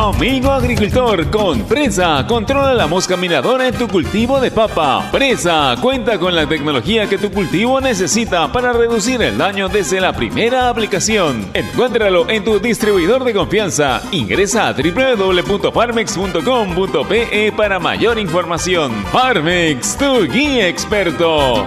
Amigo agricultor, con Presa, controla la mosca minadora en tu cultivo de papa. Presa cuenta con la tecnología que tu cultivo necesita para reducir el daño desde la primera aplicación. Encuéntralo en tu distribuidor de confianza. Ingresa a www.farmex.com.pe para mayor información. Farmex, tu guía experto.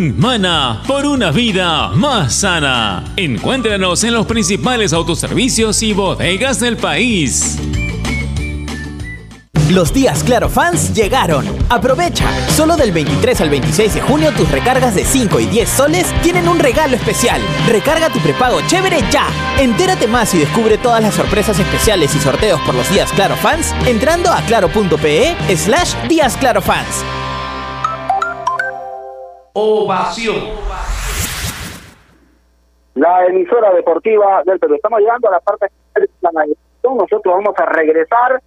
Mana por una vida más sana. Encuéntranos en los principales autoservicios y bodegas del país. Los días Claro Fans llegaron. Aprovecha. Solo del 23 al 26 de junio tus recargas de 5 y 10 soles tienen un regalo especial. Recarga tu prepago chévere ya. Entérate más y descubre todas las sorpresas especiales y sorteos por los días Claro Fans entrando a claro.pe slash días Claro Fans. Ovación. La emisora deportiva del Perú. Estamos llegando a la parte de la navegación. Nosotros vamos a regresar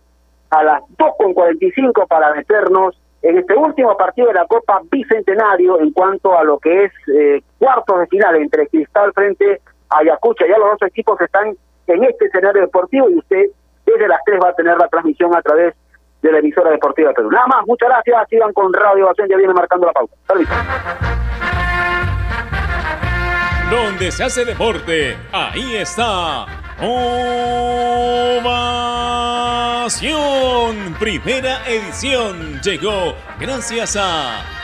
a las 2.45 para meternos en este último partido de la Copa Bicentenario en cuanto a lo que es eh, cuartos de final entre Cristal frente a Ayacucho. Ya los dos equipos están en este escenario deportivo y usted desde las 3 va a tener la transmisión a través de la emisora deportiva de Perú. Nada más, muchas gracias, sigan con Radio Ovación, ya viene marcando la pauta. Donde se hace deporte, ahí está. Ovación. Primera edición llegó gracias a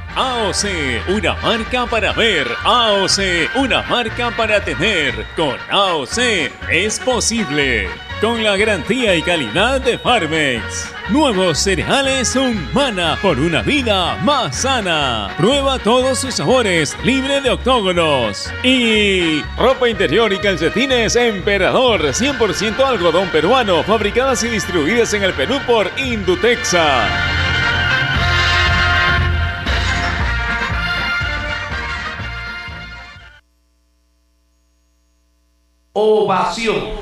AOC, una marca para ver. AOC, una marca para tener. Con AOC es posible. Con la garantía y calidad de Farmex. Nuevos cereales Humana por una vida más sana. Prueba todos sus sabores, libre de octógonos. Y ropa interior y calcetines Emperador, 100% algodón peruano, fabricadas y distribuidas en el Perú por Indutexa. Ovación.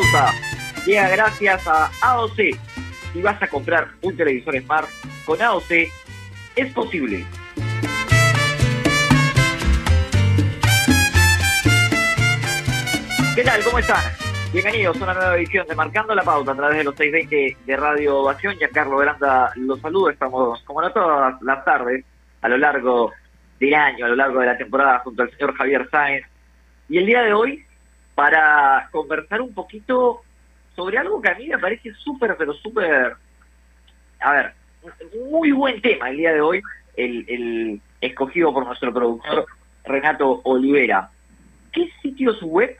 Pauta, llega gracias a AOC. Si vas a comprar un televisor Smart con AOC, es posible. ¿Qué tal? ¿Cómo están? Bienvenidos a una nueva edición de Marcando la Pauta a través de los 620 de Radio Ovación. Giancarlo Veranda los saludo. Estamos, como no todas las tardes, a lo largo del año, a lo largo de la temporada, junto al señor Javier Sáenz. Y el día de hoy, para conversar un poquito sobre algo que a mí me parece súper, pero súper, a ver, muy buen tema el día de hoy, el, el escogido por nuestro productor Renato Olivera. ¿Qué sitios web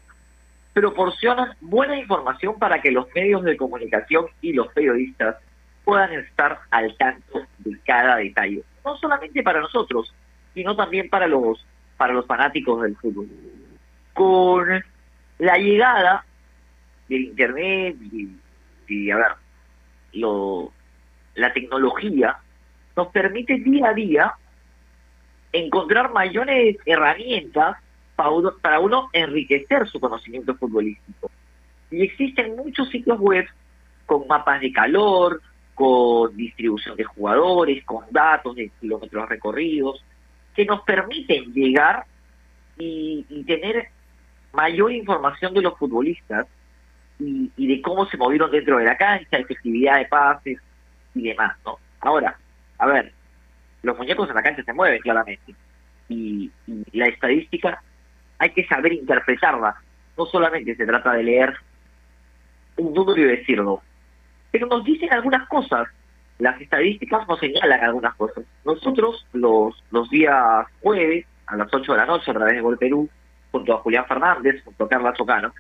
proporcionan buena información para que los medios de comunicación y los periodistas puedan estar al tanto de cada detalle? No solamente para nosotros, sino también para los, para los fanáticos del fútbol. Con la llegada del internet y, a ver, lo, la tecnología nos permite día a día encontrar mayores herramientas para uno, para uno enriquecer su conocimiento futbolístico. Y existen muchos sitios web con mapas de calor, con distribución de jugadores, con datos de kilómetros recorridos, que nos permiten llegar y, y tener mayor información de los futbolistas y, y, de cómo se movieron dentro de la cancha, efectividad de pases y demás, ¿no? Ahora, a ver, los muñecos en la cancha se mueven claramente y, y la estadística hay que saber interpretarla. No solamente se trata de leer un número y decirlo, pero nos dicen algunas cosas. Las estadísticas nos señalan algunas cosas. Nosotros los, los días jueves a las 8 de la noche a través de Gol Perú junto a Julián Fernández, junto a Carla Chocano,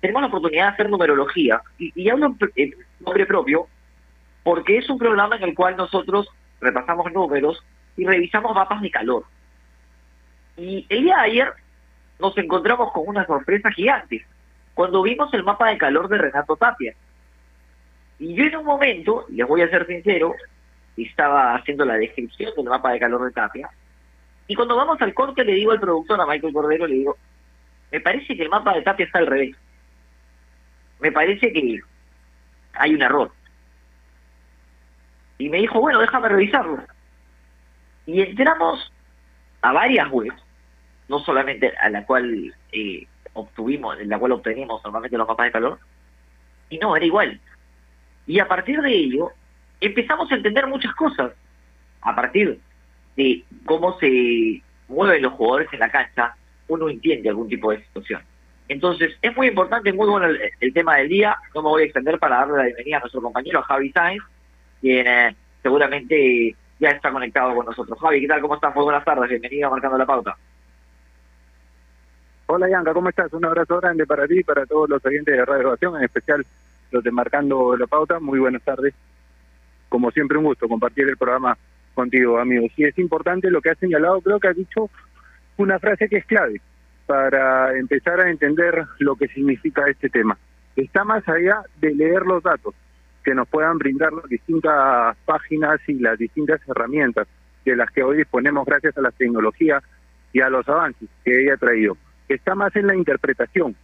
tenemos la oportunidad de hacer numerología. Y, y hablo en nombre propio porque es un programa en el cual nosotros repasamos números y revisamos mapas de calor. Y el día de ayer nos encontramos con una sorpresa gigante cuando vimos el mapa de calor de Renato Tapia. Y yo en un momento, les voy a ser sincero, estaba haciendo la descripción del mapa de calor de Tapia. Y cuando vamos al corte le digo al productor, a Michael Cordero, le digo, me parece que el mapa de Tapia está al revés. Me parece que hay un error. Y me dijo, bueno, déjame revisarlo. Y entramos a varias webs, no solamente a la cual eh, obtuvimos, en la cual obtenemos normalmente los mapas de calor, y no, era igual. Y a partir de ello, empezamos a entender muchas cosas. A partir de cómo se mueven los jugadores en la cancha, uno entiende algún tipo de situación. Entonces, es muy importante, muy bueno el, tema del día. No me voy a extender para darle la bienvenida a nuestro compañero Javi Sainz, quien eh, seguramente ya está conectado con nosotros. Javi, ¿qué tal? ¿Cómo estás? Muy buenas tardes. Bienvenido a Marcando la Pauta. Hola, Yanka, ¿cómo estás? Un abrazo grande para ti y para todos los oyentes de Radio Ovación, en especial los de Marcando la Pauta. Muy buenas tardes. Como siempre, un gusto compartir el programa contigo, amigos. Y es importante lo que has señalado, creo que has dicho una frase que es clave para empezar a entender lo que significa este tema. Está más allá de leer los datos que nos puedan brindar las distintas páginas y las distintas herramientas de las que hoy disponemos gracias a la tecnología y a los avances que ella ha traído. Está más en la interpretación,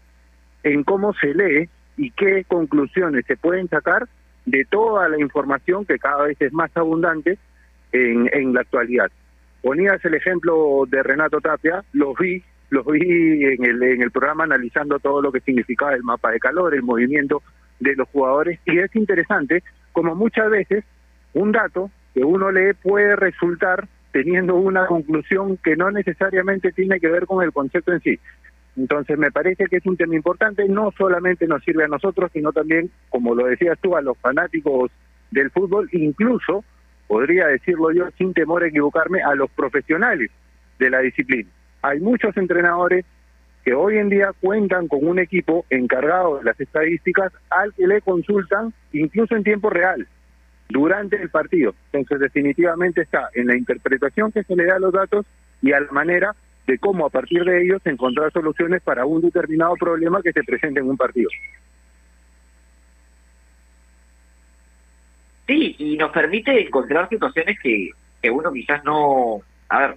en cómo se lee y qué conclusiones se pueden sacar de toda la información que cada vez es más abundante en, en la actualidad. Ponías el ejemplo de Renato Tapia, los vi, los vi en el, en el programa analizando todo lo que significaba el mapa de calor, el movimiento de los jugadores, y es interesante como muchas veces un dato que uno lee puede resultar teniendo una conclusión que no necesariamente tiene que ver con el concepto en sí. Entonces me parece que es un tema importante, no solamente nos sirve a nosotros, sino también, como lo decías tú, a los fanáticos del fútbol, incluso podría decirlo yo sin temor a equivocarme, a los profesionales de la disciplina. Hay muchos entrenadores que hoy en día cuentan con un equipo encargado de las estadísticas al que le consultan incluso en tiempo real durante el partido. Entonces definitivamente está en la interpretación que se le da a los datos y a la manera de cómo a partir de ellos encontrar soluciones para un determinado problema que se presente en un partido. Sí, y nos permite encontrar situaciones que, que uno quizás no, a ver,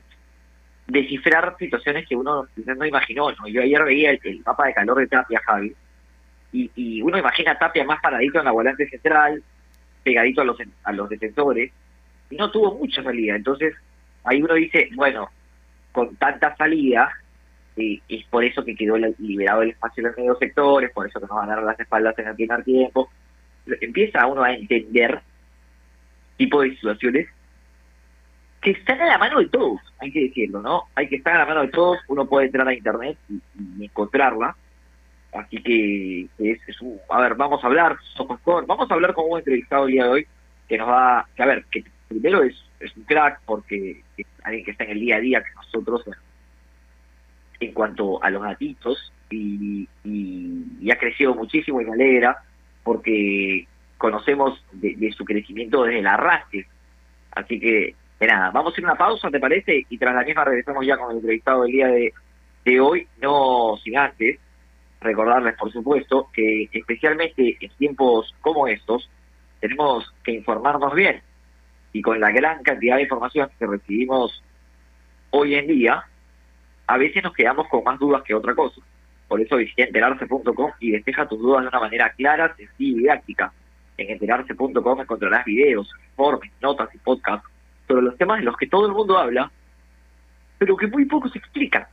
descifrar situaciones que uno quizás no imaginó. ¿no? Yo ayer veía el, mapa de calor de Tapia, Javi, y, y uno imagina a Tapia más paradito en la volante central, pegadito a los, a los defensores, y no tuvo mucha salida. Entonces, ahí uno dice, bueno, con tanta salida, eh, es por eso que quedó liberado el espacio en los medios sectores, por eso que nos van a dar las espaldas en el primer tiempo. Empieza uno a entender tipo de situaciones que están a la mano de todos, hay que decirlo, ¿no? Hay que estar a la mano de todos, uno puede entrar a internet y, encontrarla. Así que es, es un, a ver, vamos a hablar, somos vamos a hablar con un entrevistado el día de hoy que nos va, que a ver, que primero es, es un crack porque es alguien que está en el día a día que nosotros en cuanto a los gatitos y, y, ha crecido muchísimo y me alegra porque conocemos de, su crecimiento desde el arrastre. Así que, de nada, vamos a hacer una pausa, ¿te parece? Y tras la misma regresamos ya con el entrevistado del día de, de hoy, no sin antes recordarles, por supuesto, que especialmente en tiempos como estos, tenemos que informarnos bien. Y con la gran cantidad de información que recibimos hoy en día, a veces nos quedamos con más dudas que otra cosa. Por eso visita enterarse.com y despeja tus dudas de una manera clara, sencilla y didáctica. En enterarse.com encontrarás videos, informes, notas y podcasts sobre los temas de los que todo el mundo habla, pero que muy poco se explican.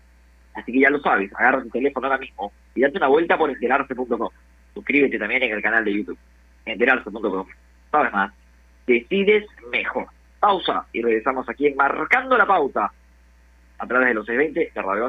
Así que ya lo sabes, agarra tu teléfono ahora mismo y date una vuelta por enterarse.com. Suscríbete también en el canal de YouTube, enterarse.com. Sabes más, decides mejor. Pausa y regresamos aquí en Marcando la Pauta a través de los 620 de Radio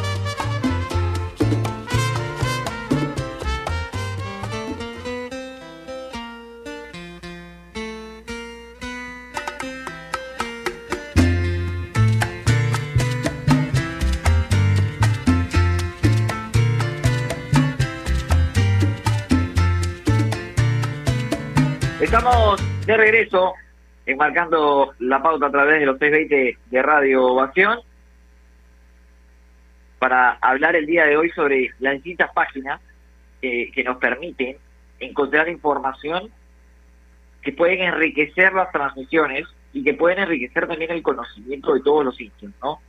De regreso, enmarcando la pauta a través de los 620 de Radio Ovación, para hablar el día de hoy sobre las distintas páginas que, que nos permiten encontrar información que pueden enriquecer las transmisiones y que pueden enriquecer también el conocimiento de todos los sitios, ¿no?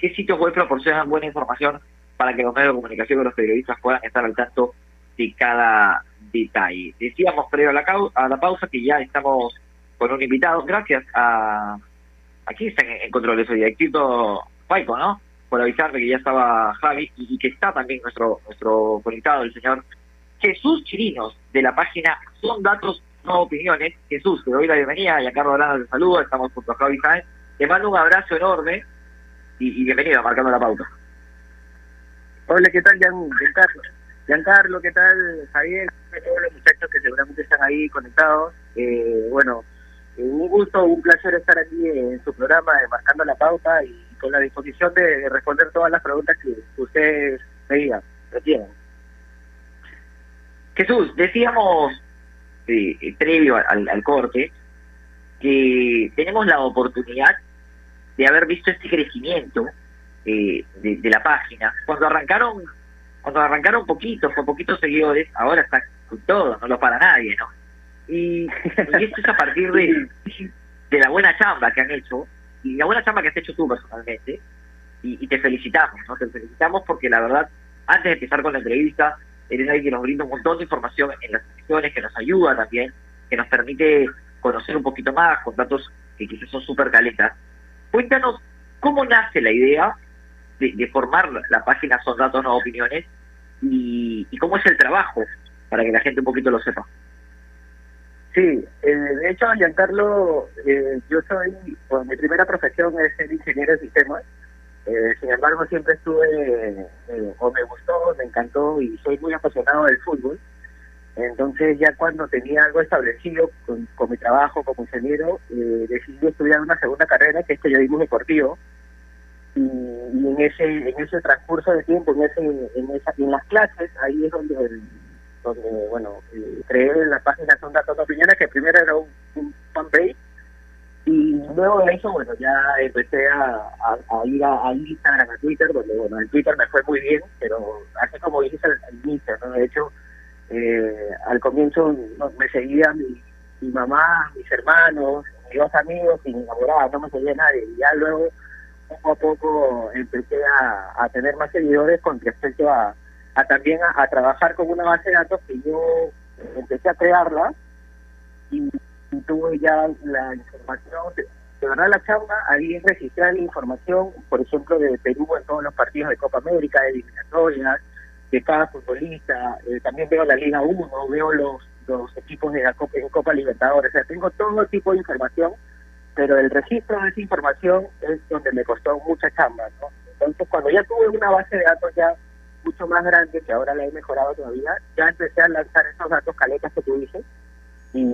¿Qué sitios web proporcionan buena información para que los medios de comunicación y los periodistas puedan estar al tanto de cada detalle. Decíamos previo a la, a la pausa que ya estamos con un invitado, gracias a aquí está en, en control de directito Paico, ¿no? Por avisarme que ya estaba Javi y, que está también nuestro nuestro conectado, el señor Jesús Chirinos, de la página Son Datos No Opiniones. Jesús, te doy la bienvenida y a Carlos Arana te saluda, estamos junto a Javi Sáenz. Te mando un abrazo enorme y, bienvenido a Marcando la Pauta. Hola, ¿qué tal, Carlos? Giancarlo, ¿qué tal? Javier, todos los muchachos que seguramente están ahí conectados. Eh, bueno, eh, un gusto, un placer estar aquí en su programa de Marcando la Pauta y con la disposición de, responder todas las preguntas que ustedes me digan, Jesús, decíamos eh, previo al, corte que tenemos la oportunidad de haber visto este crecimiento de, de la página. Cuando arrancaron cuando arrancaron poquitos, con poquitos seguidores, ahora está con todo, no lo para nadie, ¿no? Y, esto es a partir de, de la buena chamba que han hecho, y la buena chamba que has hecho tú personalmente, y, te felicitamos, ¿no? Te felicitamos porque la verdad, antes de empezar con la entrevista, eres alguien que nos brinda un montón de información en las sesiones, que nos ayuda también, que nos permite conocer un poquito más con datos que quizás son súper caletas. Cuéntanos cómo nace la idea de, formar la página Son Datos No Opiniones y, cómo es el trabajo, para que la gente un poquito lo sepa. Sí, eh, de hecho, Giancarlo, eh, yo soy, pues, mi primera profesión es ser ingeniero de sistemas. Eh, sin embargo, siempre estuve, o me gustó, me encantó y soy muy apasionado del fútbol. Entonces, ya cuando tenía algo establecido con, mi trabajo como ingeniero, decidí estudiar una segunda carrera, que es periodismo deportivo y, en ese en ese transcurso de tiempo en ese en, esa, en las clases ahí es donde donde bueno creé la página son datos de opiniones que primero era un, un fanpage y luego de eso bueno ya empecé a, a, ir a, Instagram a Twitter donde bueno en Twitter me fue muy bien pero así como dije al, inicio ¿no? de hecho eh, al comienzo me seguía mi, mamá mis hermanos mis dos amigos y mi enamorada no me seguía nadie y ya luego poco a poco empecé a, tener más seguidores con respecto a, también a, trabajar con una base de datos que yo empecé a crearla y, tuve ya la información, de, verdad la chamba, ahí es registrar la información, por ejemplo, de Perú en todos los partidos de Copa América, de eliminatorias, de cada futbolista, eh, también veo la Liga 1, veo los, los equipos de la Copa, en Copa Libertadores, o sea, tengo todo tipo de información, pero el registro de esa información es donde me costó mucha chamba, ¿no? Entonces, cuando ya tuve una base de datos ya mucho más grande, que ahora la he mejorado todavía, ya empecé a lanzar esos datos caletas que tú dices, y,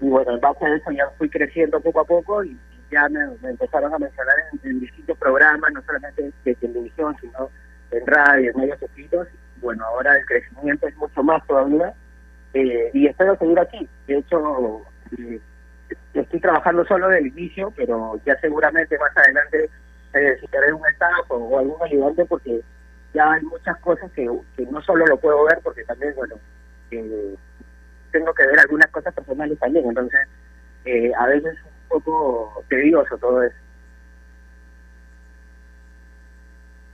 bueno, en base a eso ya fui creciendo poco a poco y ya me, empezaron a mencionar en, distintos programas, no solamente de televisión, sino en radio, en medios escritos. Bueno, ahora el crecimiento es mucho más todavía eh, y espero seguir aquí. De hecho, eh, estoy trabajando solo del inicio, pero ya seguramente más adelante necesitaré un staff o, algún ayudante porque ya hay muchas cosas que, que no solo lo puedo ver, porque también, bueno, eh, tengo que ver algunas cosas personales también. Entonces, a veces poco tedioso todo eso.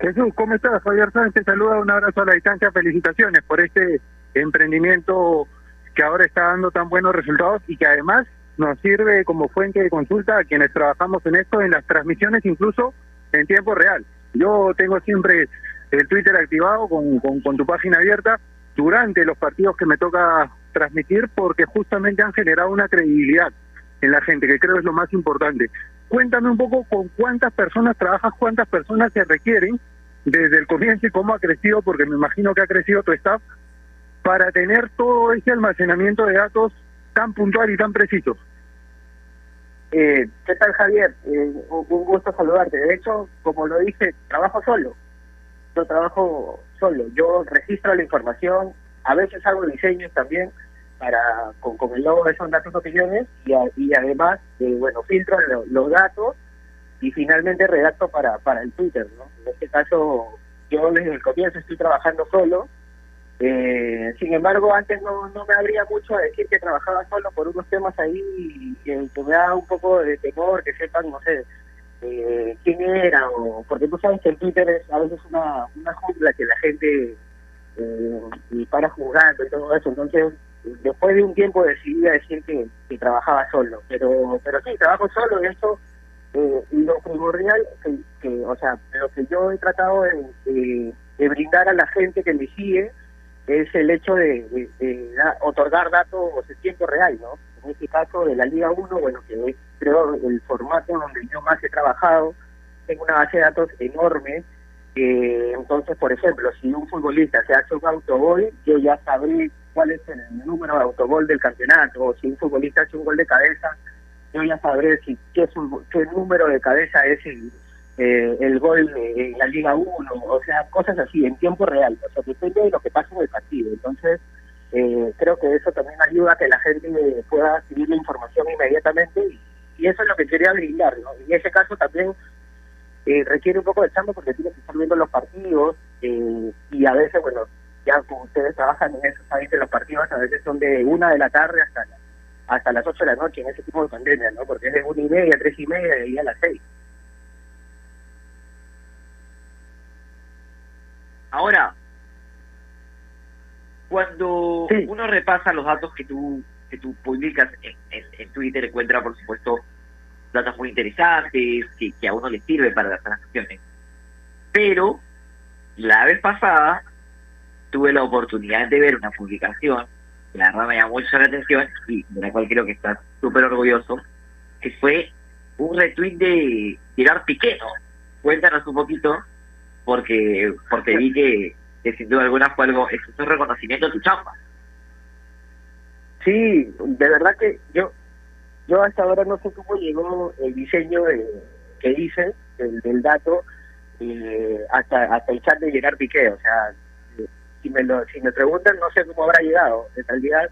Jesús, ¿cómo estás? Javier Sánchez te saluda, un abrazo a la distancia, felicitaciones por este emprendimiento que ahora está dando tan buenos resultados y que además nos sirve como fuente de consulta a quienes trabajamos en esto, en las transmisiones incluso en tiempo real. Yo tengo siempre el Twitter activado con, tu página abierta durante los partidos que me toca transmitir porque justamente han generado una credibilidad en la gente, que creo es lo más importante. Cuéntame un poco con cuántas personas trabajas, cuántas personas se requieren desde el comienzo y cómo ha crecido, porque me imagino que ha crecido tu staff, para tener todo ese almacenamiento de datos tan puntual y tan preciso. Eh, ¿Qué tal, Javier? Eh, un gusto saludarte. De hecho, como lo dije, trabajo solo. Trabajo solo. Yo registro la información, a veces hago diseños también, para con, con el logo de esos datos opiniones y, y además eh, bueno filtro los datos y finalmente redacto para para el Twitter ¿no? en este caso yo desde el comienzo estoy trabajando solo eh, sin embargo antes no, no me habría mucho a decir que trabajaba solo por unos temas ahí que, que me da un poco de temor que sepan no sé eh, quién era o porque tú sabes que el Twitter es a veces una una jungla que la gente eh, y para jugando y todo eso entonces después de un tiempo decidí decir que, trabajaba solo, pero pero sí, trabajo solo, y eso eh, lo primordial, que, o sea, lo que yo he tratado de, brindar a la gente que me sigue es el hecho de, otorgar datos en tiempo real, ¿no? En este caso de la Liga 1, bueno, que es creo el formato donde yo más he trabajado, tengo una base de datos enorme, eh, entonces, por ejemplo, si un futbolista se hace un autogol, yo ya sabré cuál es el número de autogol del campeonato, o si un futbolista hace un gol de cabeza, yo ya sabré si qué, número de cabeza es el, eh, gol en la Liga 1, o sea, cosas así, en tiempo real, o sea, depende de lo que pasa en el partido. Entonces, eh, creo que eso también ayuda a que la gente pueda recibir la información inmediatamente y, eso es lo que quería brindar, ¿no? En ese caso también eh, requiere un poco de chamba porque tienes que estar viendo los partidos y a veces, bueno, ya como ustedes trabajan en eso, saben que los partidos a veces son de una de la tarde hasta hasta las ocho de la noche en ese tipo de pandemia, ¿no? Porque es de una y media, tres y media y a las seis. Ahora, cuando uno repasa los datos que tú que tú publicas en, en, Twitter, encuentra, por supuesto, datos muy interesantes que, que a uno le sirven para las transacciones. Pero la vez pasada tuve la oportunidad de ver una publicación que la verdad me llamó mucho la atención y de la cual creo que estás súper orgulloso, que fue un retweet de Gerard Piqué, Cuéntanos un poquito, porque porque vi que, que sin duda alguna fue algo, es un reconocimiento de tu chamba. Sí, de verdad que yo yo hasta ahora no sé cómo llegó el diseño de, que hice, del, del dato, eh, hasta, hasta el chat de Gerard Piqué, o sea, si me lo, si me preguntan no sé cómo habrá llegado. En realidad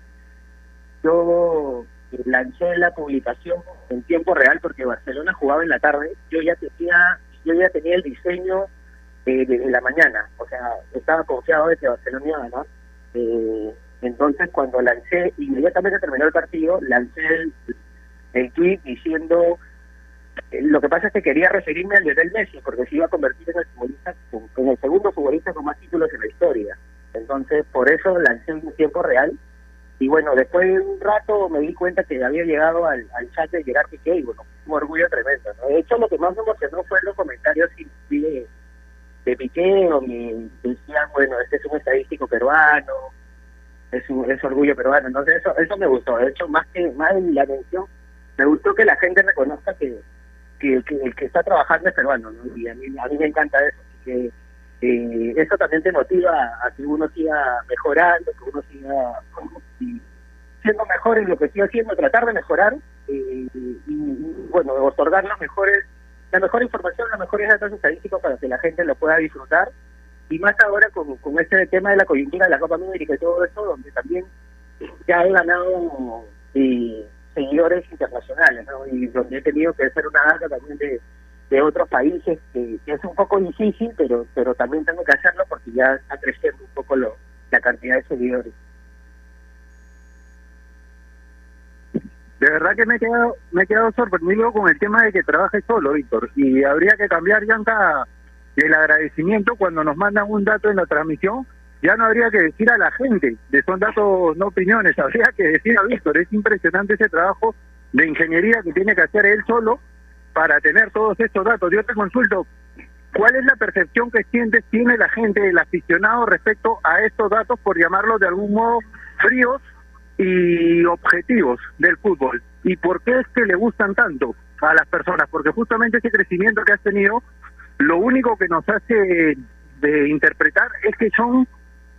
yo lancé la publicación en tiempo real porque Barcelona jugaba en la tarde. Yo ya tenía yo ya tenía el diseño eh, de la mañana, o sea, estaba confiado de que Barcelona iba a. Eh, entonces cuando lancé, inmediatamente terminó el partido, lancé el, el tweet diciendo eh, lo que pasa es que quería referirme al Lionel Messi porque se iba a convertir en el futbolista en el segundo futbolista con más títulos en la historia entonces, por eso lancé un tiempo real. Y bueno, después de un rato me di cuenta que había llegado al, chat de Gerard Piqué y bueno, un orgullo tremendo. De hecho, lo que más me emocionó fue los comentarios y de Piqué o me decían, bueno, este es un estadístico peruano, es un es orgullo peruano. Entonces eso eso me gustó. De hecho, más que más la atención, me gustó que la gente reconozca que, que, el que está trabajando es peruano. ¿no? Y a mí, a mí me encanta eso. Así que eh, eso también te motiva a que uno siga mejorando, que uno siga siendo mejor en lo que estoy haciendo, tratar de mejorar eh, y, bueno, otorgar las mejores, la mejor información, los mejores datos estadísticos para que la gente lo pueda disfrutar y más ahora con, con este tema de la coyuntura de la Copa América y todo eso, donde también ya he ganado eh, seguidores internacionales, ¿no? Y donde he tenido que hacer una data también de, de otros países, que, es un poco difícil, pero pero también tengo que hacerlo porque ya está creciendo un poco lo, la cantidad de seguidores. De verdad que me he quedado, me he quedado sorprendido con el tema de que trabaje solo, Víctor. Y habría que cambiar, Yanka, el agradecimiento cuando nos mandan un dato en la transmisión. Ya no habría que decir a la gente, de son datos, no opiniones, habría que decir a Víctor. Es impresionante ese trabajo de ingeniería que tiene que hacer él solo para tener todos estos datos. Yo te consulto, ¿cuál es la percepción que sientes, tiene la gente, el aficionado respecto a estos datos, por llamarlos de algún modo fríos y objetivos del fútbol. ¿Y por qué es que le gustan tanto a las personas? Porque justamente ese crecimiento que has tenido, lo único que nos hace de interpretar es que son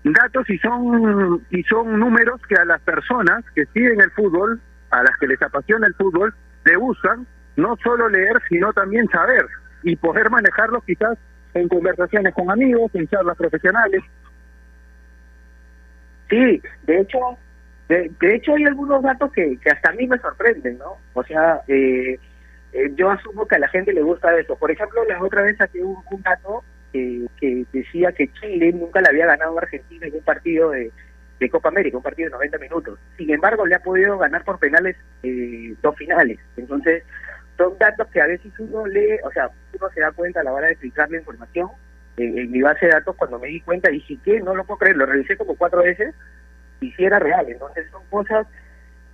datos y son y son números que a las personas que siguen el fútbol, a las que les apasiona el fútbol, le gustan no solo leer, sino también saber y poder manejarlos quizás en conversaciones con amigos, en charlas profesionales. Sí, de hecho, de, hecho, hay algunos datos que, que, hasta a mí me sorprenden, ¿no? O sea, eh, eh, yo asumo que a la gente le gusta eso. Por ejemplo, la otra vez saqué un, dato que decía que Chile nunca le había ganado a Argentina en un partido de, de Copa América, un partido de 90 minutos. Sin embargo, le ha podido ganar por penales eh, dos finales. Entonces, son datos que a veces uno lee, o sea, uno se da cuenta a la hora de explicar la información. en mi base de datos, cuando me di cuenta, dije que no lo puedo creer, lo revisé como cuatro veces y si era real. Entonces son cosas,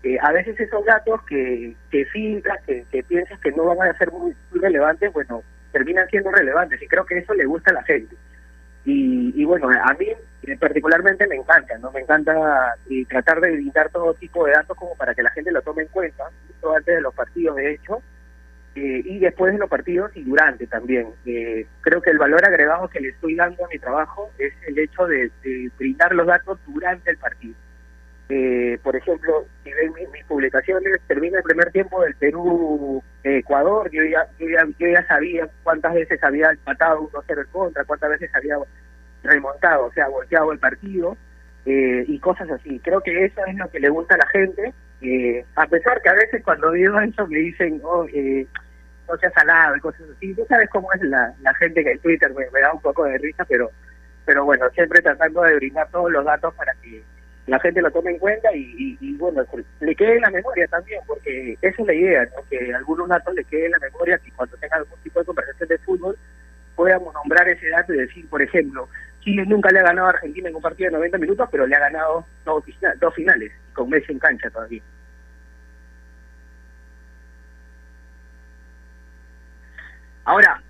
eh, a veces esos datos que, que filtras, que, que, piensas que no van a ser muy, relevantes, bueno, terminan siendo relevantes y creo que eso le gusta a la gente. Y, y bueno, a mí eh, particularmente me encanta, ¿no? Me encanta eh, tratar de brindar todo tipo de datos como para que la gente lo tome en cuenta, justo antes de los partidos, de hecho, eh, y después de los partidos y durante también. Eh, creo que el valor agregado que le estoy dando a mi trabajo es el hecho de, brindar los datos durante el partido. Eh, por ejemplo, si ven mis, publicaciones, termina el primer tiempo del Perú-Ecuador, yo ya, yo ya, sabía cuántas veces había empatado 1-0 en contra, cuántas veces había remontado, o sea, volteado el partido y cosas así. Creo que eso es lo que le gusta a la gente eh, a pesar que a veces cuando digo eso me dicen, oh, eh, no seas salado y cosas así. Tú sabes cómo es la, la gente que en Twitter me, da un poco de risa, pero pero bueno, siempre tratando de brindar todos los datos para que la gente lo tome en cuenta y, y, bueno, le quede en la memoria también, porque esa es la idea, ¿no? que algunos datos le queden en la memoria, que cuando tenga algún tipo de conversación de fútbol podamos nombrar ese dato y decir, por ejemplo, Chile nunca le ha ganado a Argentina en un partido de 90 minutos, pero le ha ganado dos, dos finales, con Messi en cancha todavía. Ahora,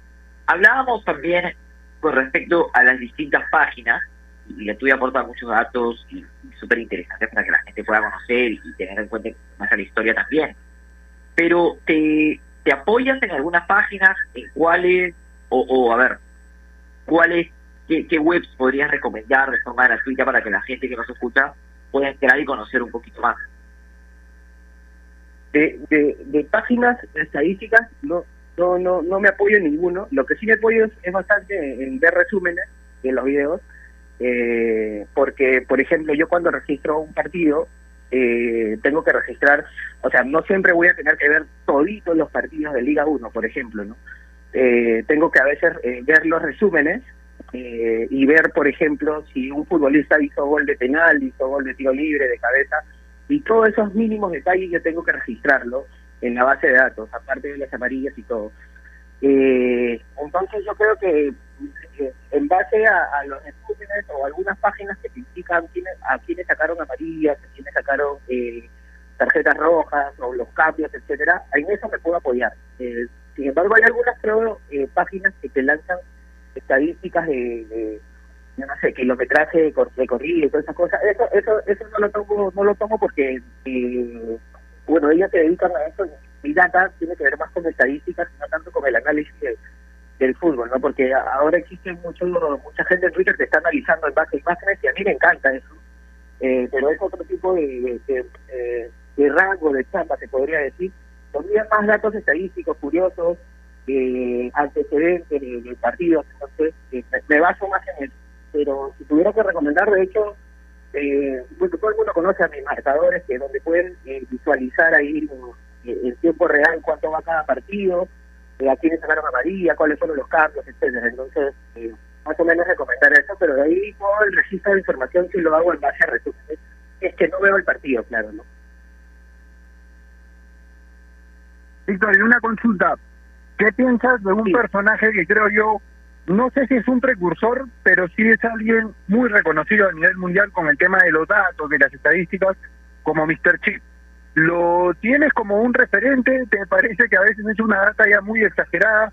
hablábamos también con respecto a las distintas páginas, y la tuya aporta muchos datos y, súper interesantes para que la gente pueda conocer y tener en cuenta más a la historia también. Pero te, apoyas en algunas páginas, en cuáles, o, a ver, cuáles, qué, qué, webs podrías recomendar de forma gratuita para que la gente que nos escucha pueda entrar y conocer un poquito más. De, de, de páginas estadísticas no no, no, no me apoyo en ninguno. Lo que sí me apoyo es, bastante en ver resúmenes de los videos, eh, porque, por ejemplo, yo cuando registro un partido, eh, tengo que registrar, o sea, no siempre voy a tener que ver toditos los partidos de Liga 1, por ejemplo, ¿no? Eh, tengo que a veces ver los resúmenes y ver, por ejemplo, si un futbolista hizo gol de penal, hizo gol de tiro libre, de cabeza, y todos esos mínimos detalles yo tengo que registrarlo en la base de datos, aparte de las amarillas y todo. Eh, entonces yo creo que eh, en base a, los resúmenes o algunas páginas que te indican a quienes sacaron amarillas, a quienes sacaron eh, tarjetas rojas o los cambios, etcétera, en eso me puedo apoyar. sin embargo, hay algunas creo páginas que te lanzan estadísticas de, de no sé, kilometraje recorrido y todas esas cosas, eso, eso, eso no lo tomo, no lo tomo porque, eh, bueno, ellos se dedican a eso, mi data tiene que ver más con estadísticas, no tanto con el análisis del fútbol, ¿no? Porque ahora existe mucho, mucha gente en Twitter que está analizando en base a imágenes y a mí me encanta eso, eh, pero es otro tipo eh, de rango de chamba, se podría decir, donde más datos estadísticos, curiosos, eh, antecedentes de, partidos, entonces eh, me, baso más en eso. Pero si tuviera que recomendar, de hecho, eh, bueno, todo el mundo conoce a mis marcadores, que donde pueden eh, visualizar ahí en tiempo real cuánto va cada partido, a quiénes sacaron amarilla, cuáles fueron los cambios, etcétera. Entonces, más o menos recomendar eso, pero de ahí todo el registro de información si lo hago en base a resúmenes. Es que no veo el partido, claro, ¿no? Víctor, y una consulta. ¿Qué piensas de un personaje que creo yo, no sé si es un precursor, pero sí es alguien muy reconocido a nivel mundial con el tema de los datos, de las estadísticas, como Mr. Chip? ¿Lo tienes como un referente? ¿Te parece que a veces es una data ya muy exagerada?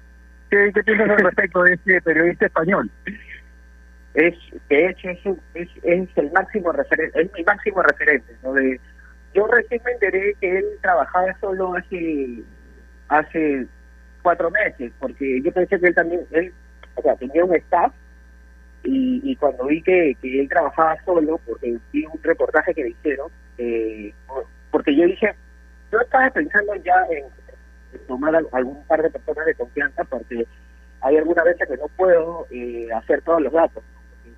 ¿Qué, qué piensas al respecto de este periodista español? Es, de hecho, es, es, es el máximo referente, es mi máximo referente. ¿no? De, yo recién me enteré que él trabajaba solo hace hace cuatro meses, porque yo pensé que él también, él, o sea, tenía un staff y, cuando vi que, él trabajaba solo, porque vi un reportaje que le hicieron, eh, porque yo dije, yo estaba pensando ya en, tomar algún par de personas de confianza, porque hay algunas veces que no puedo eh, hacer todos los datos.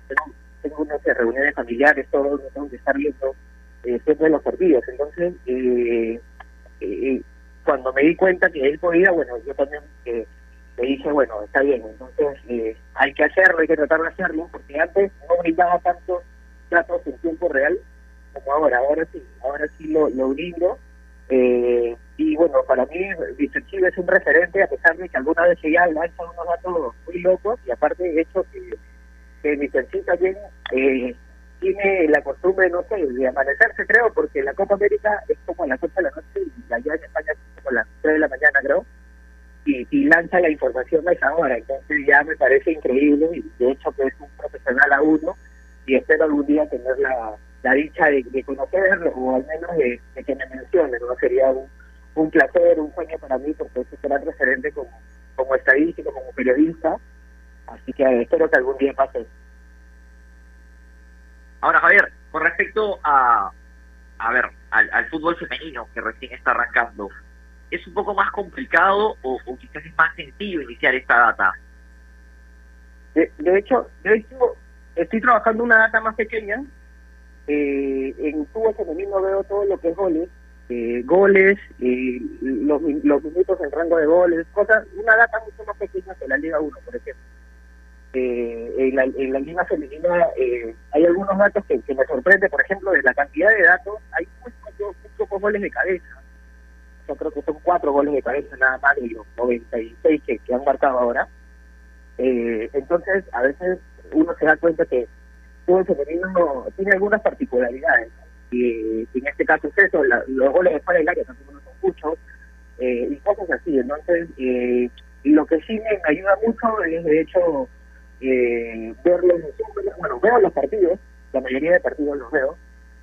Tengo, tengo unas reuniones familiares, todo, tengo que estar viendo eh, siempre los partidos. Entonces, eh, eh, cuando me di cuenta que él podía, bueno, yo también eh, le dije, bueno, está bien, entonces eh, hay que hacerlo, hay que tratar de hacerlo, porque antes no brindaba tantos datos en tiempo real como ahora, ahora sí, ahora sí lo, lo brindo. Eh, y bueno, para mí Chile es un referente, a pesar de que alguna vez ya lanza unos datos muy locos, y aparte de hecho que, que Vicente también eh, tiene la costumbre, no sé, de amanecerse, creo, porque la Copa América es como a las 8 de la noche y allá en España es como a las 3 de la mañana, creo, y, lanza la información a esa hora. Entonces ya me parece increíble y de hecho que es un profesional a uno y espero algún día tener la, la dicha de, de conocerlo o al menos de, de que me mencione, ¿no? Sería un, un placer, un sueño para mí porque es un gran referente como, como estadístico, como periodista. Así que espero que algún día pase. Ahora, Javier, con respecto a, a ver, al, al fútbol femenino que recién está arrancando, ¿es un poco más complicado o, quizás es más sencillo iniciar esta data? De, hecho, de hecho, estoy trabajando una data más pequeña. Eh, en fútbol femenino veo todo lo que es goles, eh, goles, eh, los, los minutos en rango de goles, cosas, una data mucho más pequeña que la Liga 1, por ejemplo. Eh, en, la, en la Liga Femenina eh, hay algunos datos que, que me sorprende, por ejemplo, de la cantidad de datos, hay muy pocos, muy pocos goles de cabeza. Yo creo que son cuatro goles de cabeza nada más de los 96 que, que han marcado ahora. Eh, entonces, a veces uno se da cuenta que todo femenino tiene algunas particularidades. Y en este caso es eso, la, los goles de fuera del área tampoco no son muchos, eh, y cosas así. Entonces, eh, lo que sí me ayuda mucho es, de hecho, eh, ver los. Bueno, veo los partidos, la mayoría de partidos los veo.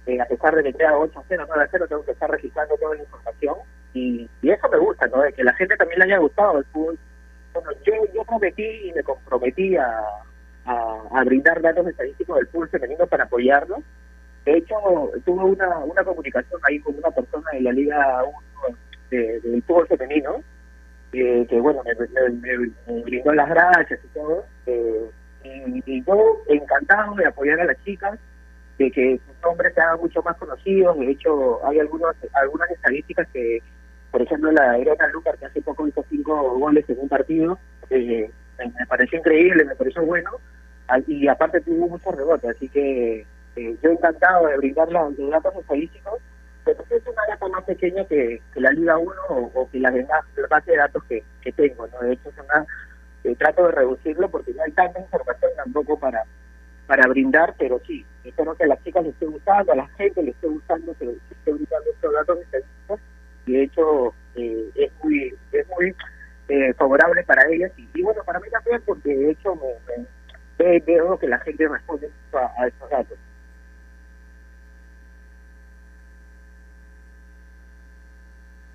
Eh, a pesar de que queda 8 a 0, 9 a 0, tengo que estar registrando toda la información. Y, eso me gusta, ¿no? De que la gente también le haya gustado el fútbol. Bueno, yo, yo prometí y me comprometí a, a, brindar datos estadísticos del fútbol femenino para apoyarlo. De hecho, tuve una, una comunicación ahí con una persona de la Liga 1 de, del fútbol femenino, eh, que bueno, me, me, brindó las gracias y todo. Eh, y, yo encantado de apoyar a las chicas, de que sus nombres se hagan mucho más conocidos. De hecho, hay algunos algunas estadísticas que, por ejemplo, la Irena Lucar, que hace poco hizo cinco goles en un partido, eh, me pareció increíble, me pareció bueno, y aparte tuvo muchos rebotes, así que eh, yo encantado de brindar los, datos estadísticos, pero es una data más pequeña que, la Liga 1 o, que las demás base de datos que, tengo, ¿no? De hecho, es una, eh, trato de reducirlo porque no hay tanta información tampoco para para brindar, pero sí, espero que a las chicas les esté gustando, a la gente les esté gustando que, que esté brindando estos datos estadísticos, de hecho eh, es muy, es muy eh, favorable para ellas y, bueno, para mí también porque de hecho me, veo que la gente responde a, a estos datos.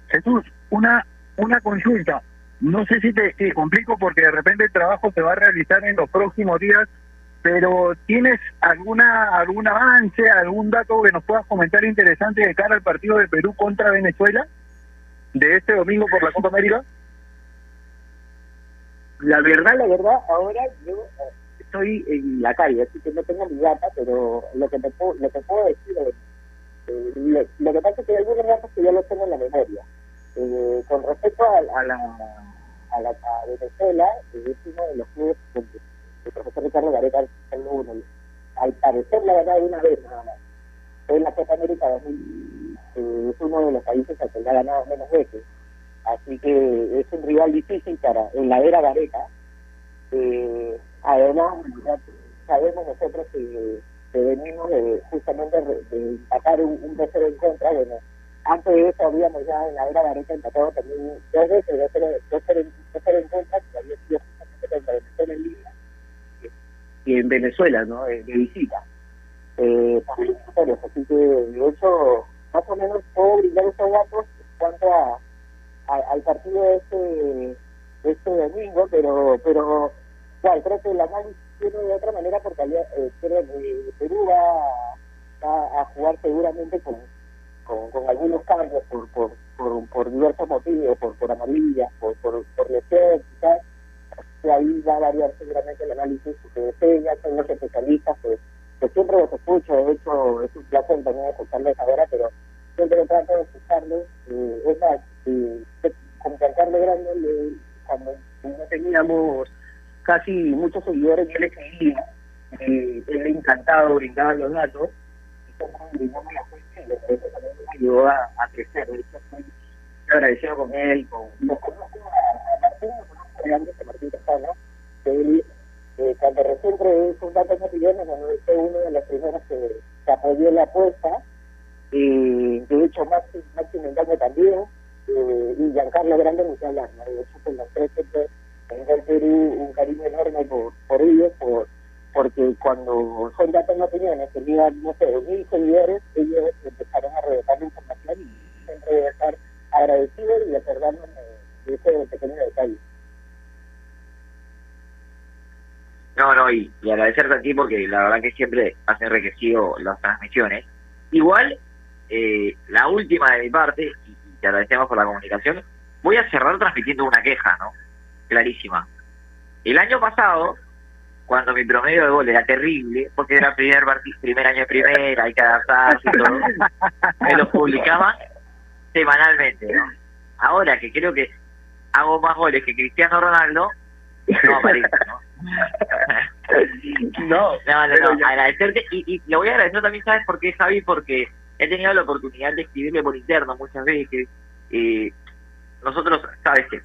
Jesús, una, una consulta. No sé si te, te, complico porque de repente el trabajo se va a realizar en los próximos días, pero ¿tienes alguna algún avance, algún dato que nos puedas comentar interesante de cara al partido de Perú contra Venezuela de este domingo por la Copa América? La verdad, la verdad, ahora yo eh, estoy en la calle, así que no tengo mi data, pero lo que, me puedo, lo que puedo decir es, eh, lo, que pasa es que hay algunos datos que ya los tengo en la memoria. Eh, con respecto a, a, la, a, la, a Venezuela, es uno de los clubes donde el profesor Ricardo uno. Al parecer, la verdad, una vez nada más. En la Copa América eh, es uno de los países al que le ha ganado menos veces. Así que es un rival difícil para en la era Gareca. Eh, además, sabemos nosotros que, venimos de, justamente de empatar un, un tercero en contra. Bueno, antes de eso habíamos ya en la era Gareca empatado también dos veces, dos cero, en contra, que había sido justamente contra Venezuela en Lima y en Venezuela, ¿no? De, de visita. Eh, así que de hecho, más o menos puedo brindar esos datos cuanto a, al partido de este, este domingo, pero, pero claro, creo que el análisis de otra manera porque eh, que Perú va, a jugar seguramente con con, con algunos cambios por, por, por, diversos motivos, por, por amarillas, por, por, por lesión, quizás, que ahí va a variar seguramente el análisis, porque ya son los especialistas, pues, que siempre los escucho, de hecho es un placer también escucharles ahora, pero siempre trato de escucharles, eh, es más, eh, con Carlos Grande, cuando no teníamos casi muchos seguidores, yo le seguía, eh, él encantado brindaba los datos, y como brindamos la fuente, eso también me ayudó a, a crecer, de hecho estoy agradecido con él, con, lo conozco a Martín, lo conozco a Martín Casano, que él eh, cuando recién sus datos cotidianos, bueno, fue uno de los primeros que, apoyó la apuesta, y de hecho Maxi, Maxi Mendaño también, eh, y Giancarlo Grande hablar, ¿no? de hecho con los tres siempre tengo el Perú un cariño enorme por, por ellos, por porque cuando son datos no opiniones, tenían, no sé, mil seguidores, ellos empezaron a revelar la información y siempre estar agradecido y acordándome de ese pequeño detalle. No, no, y, y agradecerte a ti porque la verdad que siempre has enriquecido las transmisiones. Igual, eh, la última de mi parte, y te agradecemos por la comunicación, voy a cerrar transmitiendo una queja, ¿no? Clarísima. El año pasado, cuando mi promedio de gol era terrible, porque era primer primer año de primera, hay que adaptarse y todo, me lo publicaban semanalmente, ¿no? Ahora que creo que hago más goles que Cristiano Ronaldo, no ¿no? no, no, no, no. agradecerte y, y le voy a agradecer también, ¿sabes por qué, Javi? Porque he tenido la oportunidad de escribirle por interno muchas veces. y nosotros, ¿sabes que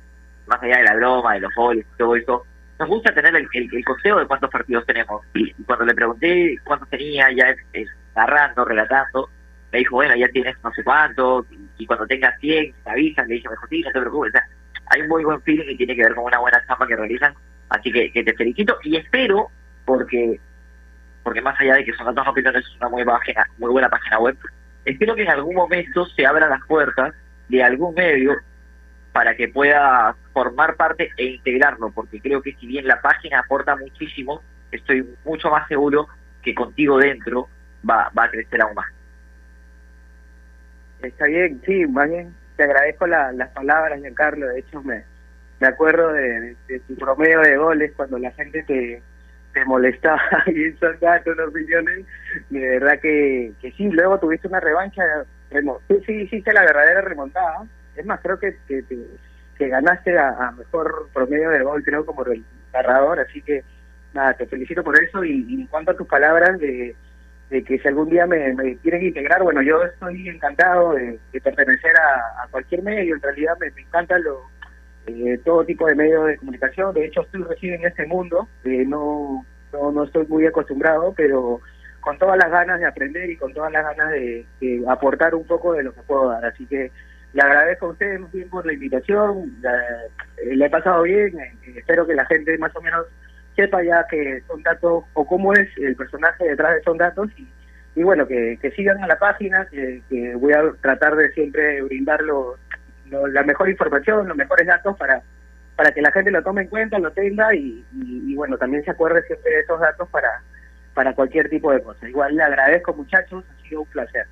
Más allá de la broma, de los goles y todo eso, nos gusta tener el, el, el conteo de cuántos partidos tenemos. Y cuando le pregunté cuántos tenía, ya eh, narrando, relatando, me dijo, bueno, ya tienes no sé cuánto, y, y cuando tengas 100, te avisan, le dije, mejor sí, no te preocupes. O sea, hay un muy buen feeling y tiene que ver con una buena chamba que realizan. Así que, te felicito y espero, porque porque más allá de que son datos opiniones, es una muy, página, muy buena página web, espero que en algún momento se abran las puertas de algún medio para que pueda formar parte e integrarlo, porque creo que si bien la página aporta muchísimo, estoy mucho más seguro que contigo dentro va, va a crecer aún más. Está bien, sí, bien te agradezco la, las palabras, Giancarlo, de hecho me, me acuerdo de, de, de, tu promedio de goles cuando la gente te, te molestaba y datos, las opiniones, de verdad que, que sí, luego tuviste una revancha, remo sí, hiciste la verdadera remontada, es más, creo que, que, que, ganaste a, a, mejor promedio de gol, creo, como el narrador, así que nada, te felicito por eso y, y en cuanto a tus palabras de, de que si algún día me, me quieren integrar, bueno, yo estoy encantado de, pertenecer a, cualquier medio, en realidad me, me encanta lo, eh, todo tipo de medios de comunicación, de hecho estoy recién en este mundo, eh, no, no, no estoy muy acostumbrado, pero con todas las ganas de aprender y con todas las ganas de, aportar un poco de lo que puedo dar, así que le agradezco a ustedes muy bien por la invitación, eh, le he pasado bien, eh, espero que la gente más o menos sepa ya que son datos o cómo es el personaje detrás de son datos y, bueno, que, sigan a la página, que, voy a tratar de siempre brindar la mejor información, los mejores datos para, para que la gente lo tome en cuenta, lo tenga y, y, bueno, también se acuerde siempre de esos datos para, para cualquier tipo de cosa. Igual le agradezco muchachos, ha sido un placer.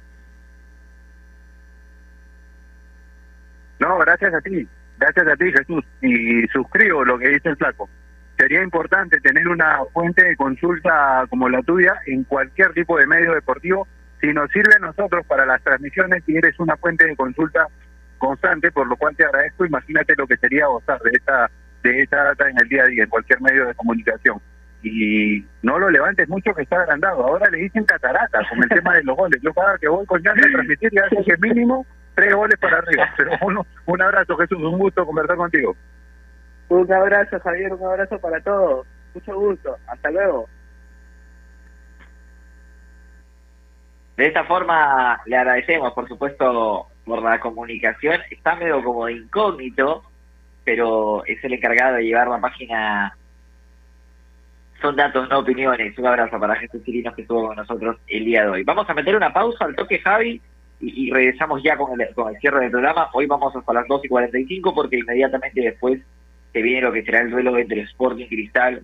No, gracias a ti, gracias a ti Jesús. Y suscribo lo que dice el flaco. Sería importante tener una fuente de consulta como la tuya en cualquier tipo de medio deportivo. Si nos sirve a nosotros para las transmisiones, y eres una fuente de consulta constante, por lo cual te agradezco. Imagínate lo que sería gozar de esta de esta data en el día a día, en cualquier medio de comunicación. Y no lo levantes mucho que está agrandado. Ahora le dicen catarata con el tema de los goles. Yo cada que voy con ya a transmitir ya sé que mínimo tres goles para arriba. Pero uno, un abrazo, Jesús, un gusto conversar contigo. Un abrazo, Javier, un abrazo para todos. Mucho gusto. Hasta luego. De esta forma le agradecemos, por supuesto, por la comunicación. Está medio como de incógnito, pero es el encargado de llevar la página Son Datos, no opiniones. Un abrazo para Jesús Chirinos que estuvo con nosotros el día de hoy. Vamos a meter una pausa al toque, Javi, y, regresamos ya con el, con el cierre del programa. Hoy vamos hasta las 2 y 45 porque inmediatamente después viene lo que será el duelo entre Sporting Cristal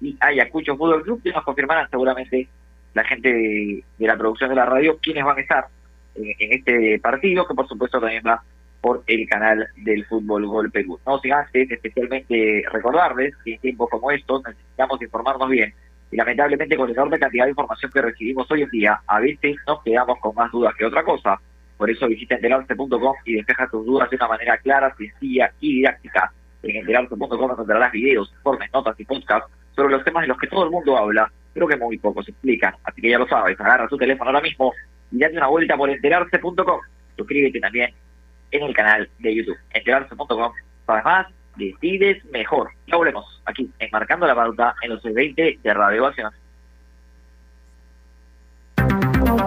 y Ayacucho Fútbol Club, que nos confirmarán seguramente la gente de, la producción de la radio quiénes van a estar en, este partido, que por supuesto también va por el canal del Fútbol Gol Perú. No sin antes, especialmente recordarles que en tiempos como estos necesitamos informarnos bien y lamentablemente con la enorme cantidad de información que recibimos hoy en día, a veces nos quedamos con más dudas que otra cosa. Por eso visita enterarse.com y despeja tus dudas de una manera clara, sencilla y didáctica. En enterarse.com encontrarás videos, informes, notas y podcasts sobre los temas de los que todo el mundo habla, pero que muy pocos explican. Así que ya lo sabes, agarra tu teléfono ahora mismo y date una vuelta por enterarse.com. Suscríbete también en el canal de YouTube, enterarse.com. Para más, decides mejor. Ya volvemos aquí, enmarcando la pauta en los 20 de Radio.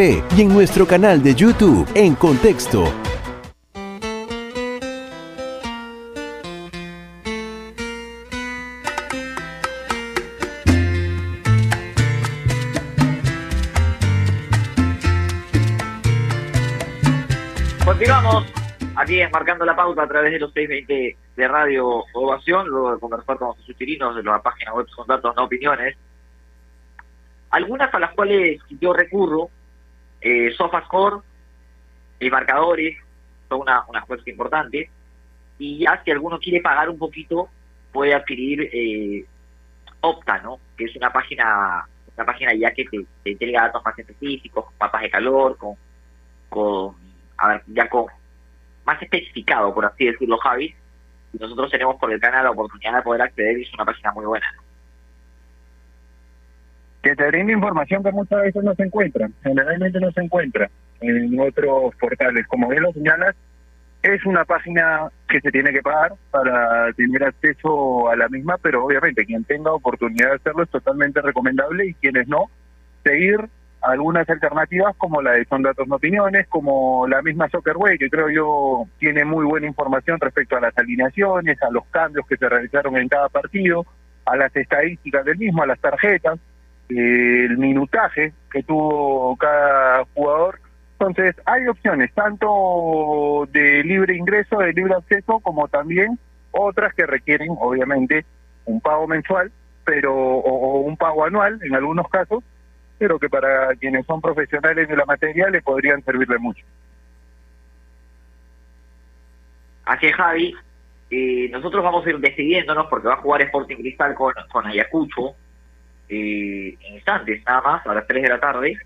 y en nuestro canal de YouTube en Contexto. Continuamos aquí marcando la pauta a través de los 620 de Radio Ovación, luego de conversar con sus tirinos de la página web con datos, no opiniones. Algunas a las cuales yo recurro eh, SofaScore marcadores son una, unas cosas importantes. Y ya si alguno quiere pagar un poquito, puede adquirir eh, Opta, ¿no? Que es una página una página ya que te, entrega datos más específicos, con mapas de calor, con, con ya con más especificado, por así decirlo, Javi. Y nosotros tenemos por el canal la oportunidad de poder acceder y es una página muy buena que te brinda información que muchas veces no se encuentra, generalmente no se encuentra en otros portales. Como bien lo señalas, es una página que se tiene que pagar para tener acceso a la misma, pero obviamente quien tenga oportunidad de hacerlo es totalmente recomendable y quienes no, seguir algunas alternativas como la de Son Datos No Opiniones, como la misma Soccerway, que creo yo tiene muy buena información respecto a las alineaciones, a los cambios que se realizaron en cada partido, a las estadísticas del mismo, a las tarjetas el minutaje que tuvo cada jugador. Entonces, hay opciones, tanto de libre ingreso, de libre acceso, como también otras que requieren, obviamente, un pago mensual, pero o, un pago anual en algunos casos, pero que para quienes son profesionales de la materia le podrían servirle mucho. Así es, Javi. Eh, nosotros vamos a ir decidiéndonos porque va a jugar Sporting Cristal con, con Ayacucho eh, instantes, nada más, a las 3 de la tarde.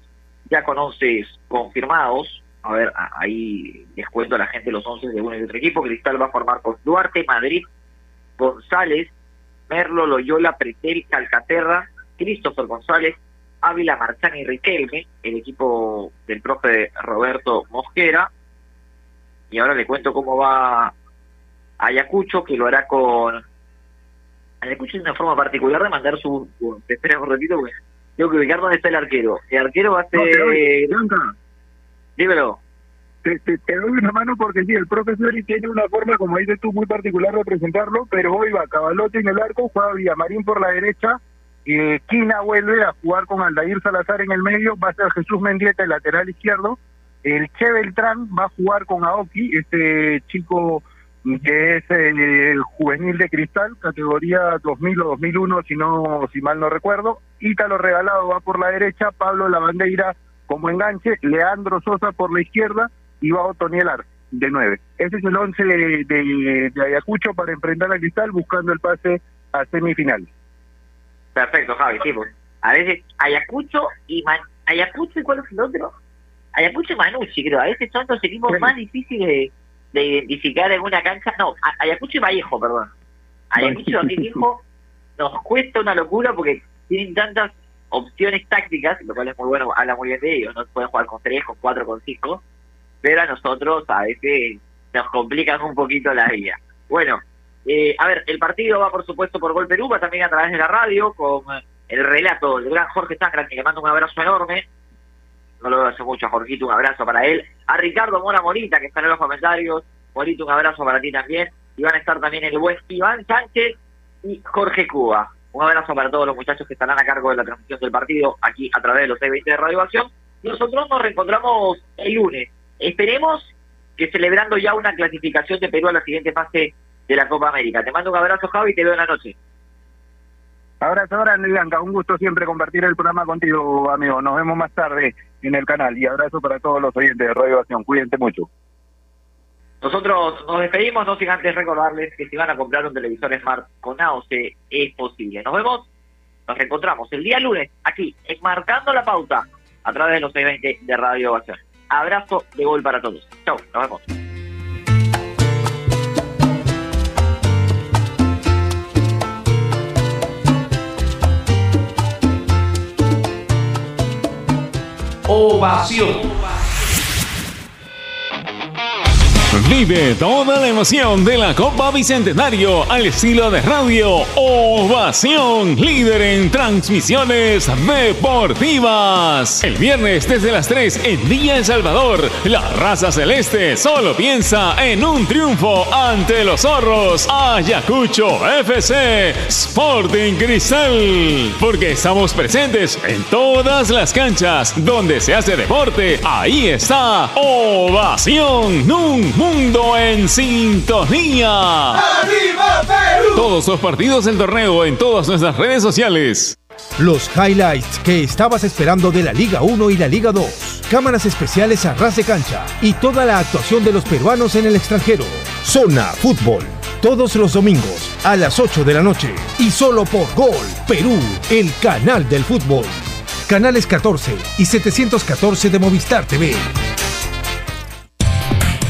Ya con 11 confirmados. A ver, ahí les cuento a la gente los 11 de uno y otro equipo. Cristal va a formar con Duarte, Madrid, González, Merlo, Loyola, Pretel, Calcaterra, Christopher González, Ávila, Marchán y Riquelme, el equipo del profe Roberto Mosquera. Y ahora le cuento cómo va Ayacucho, que lo hará con... Ayacucho es una forma particular de mandar su... espera un ratito porque tengo que ubicar dónde está el arquero. El arquero va a ser... Dímelo. Te, te, doy una mano porque sí, el profesor tiene una forma, como dices tú, muy particular de presentarlo, pero hoy va Cabalote en el arco, juega Villamarín por la derecha, eh, Quina vuelve a jugar con Aldair Salazar en el medio, va a ser Jesús Mendieta el lateral izquierdo, el Che Beltrán va a jugar con Aoki, este chico que es el juvenil de cristal, categoría 2000 o 2001, si no si mal no recuerdo. Ítalo Regalado va por la derecha, Pablo Lavandeira como enganche, Leandro Sosa por la izquierda y va Otoniel de 9. Ese es el 11 de, Ayacucho para enfrentar a Cristal buscando el pase a semifinales. Perfecto, Javi, sí, pues. A veces Ayacucho y Ayacucho y cuál es el otro? Ayacucho y Manucci, creo. A veces son los equipos más difíciles de, identificar en una cancha. No, Ayacucho y Vallejo, perdón. Ayacucho y Vallejo nos cuesta una locura porque tienen tantas opciones tácticas, lo cual es muy bueno, habla muy bien de ellos. No pueden jugar con 3, con 4, con 5. Pero a nosotros a veces nos complican un poquito la vida. Bueno, eh, a ver, el partido va por supuesto por Gol Perú, va también a través de la radio con el relato del gran Jorge Sangra, que le mando un abrazo enorme no lo veo hace mucho a Jorgito, un abrazo para él. A Ricardo Mora Morita, que está en los comentarios. Morito, un abrazo para ti también. Y van a estar también el buen Iván Sánchez y Jorge Cuba. Un abrazo para todos los muchachos que estarán a cargo de la transmisión del partido aquí a través de los 620 de Radio Acción. Nosotros nos reencontramos el lunes. Esperemos que celebrando ya una clasificación de Perú a la siguiente fase de la Copa América. Te mando un abrazo, Javi, y te veo en la noche. Abrazo grande, Bianca. Un gusto siempre compartir el programa contigo, amigo. Nos vemos más tarde en el canal. Y abrazo para todos los oyentes de Radio Acción. Cuídense mucho. Nosotros nos despedimos, no sin antes recordarles que si van a comprar un televisor Smart con AOC es posible. Nos vemos, nos reencontramos el día lunes aquí, Marcando la Pauta, a través de los 620 de Radio Acción. Abrazo de gol para todos. Chau, nos vemos. Ovación. Vive toda la emoción de la Copa Bicentenario al estilo de radio Ovación, líder en transmisiones deportivas. El viernes desde las 3 en Villa El Salvador, la raza celeste solo piensa en un triunfo ante los zorros Ayacucho FC Sporting Cristal. Porque estamos presentes en todas las canchas donde se hace deporte. Ahí está Ovación. Nunca mundo en sintonía. ¡Arriba Perú! Todos los partidos del torneo en todas nuestras redes sociales. Los highlights que estabas esperando de la Liga 1 y la Liga 2. Cámaras especiales a ras de cancha y toda la actuación de los peruanos en el extranjero. Zona Fútbol. Todos los domingos a las 8 de la noche. Y solo por Gol Perú, el canal del fútbol. Canales 14 y 714 de Movistar TV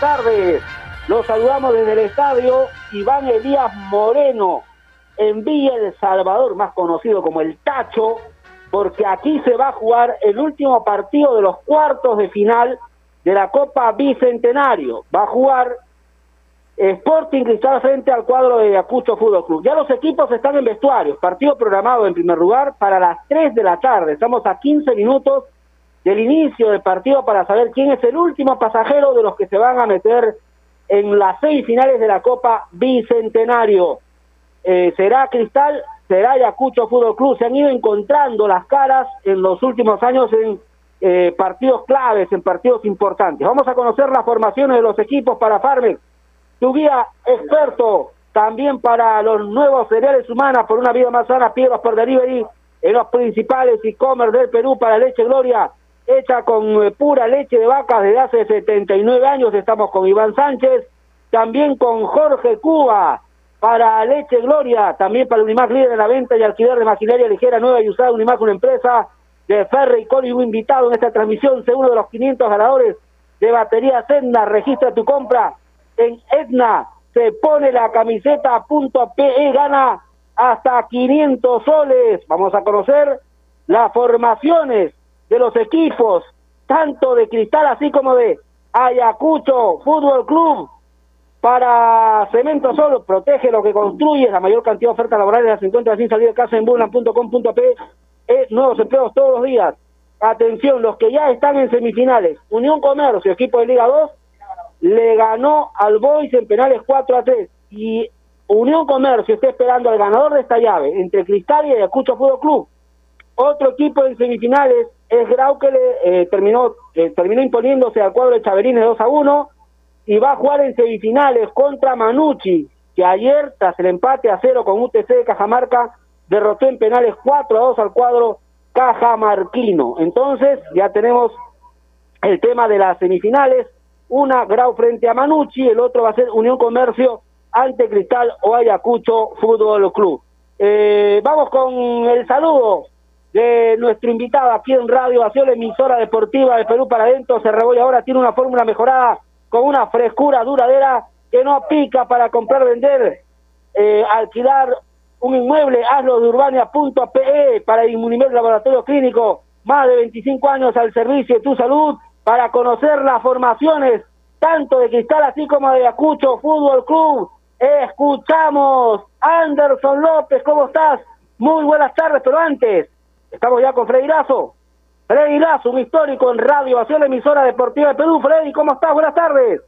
tardes. Los saludamos desde el estadio Iván Elías Moreno, en Villa El Salvador, más conocido como el Tacho, porque aquí se va a jugar el último partido de los cuartos de final de la Copa Bicentenario. Va a jugar Sporting Cristal frente al cuadro de Ayacucho Fútbol Club. Ya los equipos están en vestuarios. Partido programado en primer lugar para las 3 de la tarde. Estamos a 15 minutos del inicio del partido para saber quién es el último pasajero de los que se van a meter en las seis finales de la Copa Bicentenario. Eh, será Cristal, será Ayacucho Fútbol Club. Se han ido encontrando las caras en los últimos años en eh, partidos claves, en partidos importantes. Vamos a conocer las formaciones de los equipos para Farmex tu guía experto también para los nuevos cereales humanas por una vida más sana, piedras por delivery en los principales e-commerce del Perú para Leche Gloria, hecha con eh, pura leche de vaca desde hace 79 años. Estamos con Iván Sánchez, también con Jorge Cuba para Leche Gloria, también para Unimac líder en la venta y alquiler de maquinaria ligera nueva y usada. Unimac, una empresa de Ferre y un invitado en esta transmisión, uno de los 500 ganadores de batería Senda. Registra tu compra en Etna se pone la camiseta punto PE, gana hasta 500 soles. Vamos a conocer las formaciones de los equipos, tanto de Cristal así como de Ayacucho Fútbol Club. Para Cemento Solo, protege lo que construye, la mayor cantidad de ofertas laborales las encuentra sin salir de casa en bunlan.com.p. Es nuevos empleos todos los días. Atención, los que ya están en semifinales. Unión Comercio, equipo de Liga 2, le ganó al Boys en penales 4 a 3 y Unión Comercio está esperando al ganador de esta llave entre Cristal y Ayacucho Fútbol Club. Otro equipo en semifinales es Grau que le eh, terminó eh, terminó imponiéndose al cuadro de Chaverines 2 a 1 y va a jugar en semifinales contra Manucci, que ayer tras el empate a 0 con UTC de Cajamarca derrotó en penales 4 a 2 al cuadro cajamarquino. Entonces, ya tenemos el tema de las semifinales una Grau frente a Manucci, el otro va a ser Unión Comercio ante Cristal o Ayacucho Fútbol Club. Eh, vamos con el saludo de nuestro invitado aquí en Radio Acción, la emisora deportiva de Perú para adentro. Se y ahora tiene una fórmula mejorada con una frescura duradera que no pica para comprar, vender, eh, alquilar un inmueble. Hazlo de urbania.pe para Inmunimed Laboratorio Clínico. Más de 25 años al servicio de tu salud para conocer las formaciones tanto de Cristal así como de Ayacucho Fútbol Club. Escuchamos Anderson López, ¿cómo estás? Muy buenas tardes, pero antes, estamos ya con Freddy Lazo. Freddy Lazo, un histórico en Radio la emisora deportiva de Perú. Freddy, ¿cómo estás? Buenas tardes.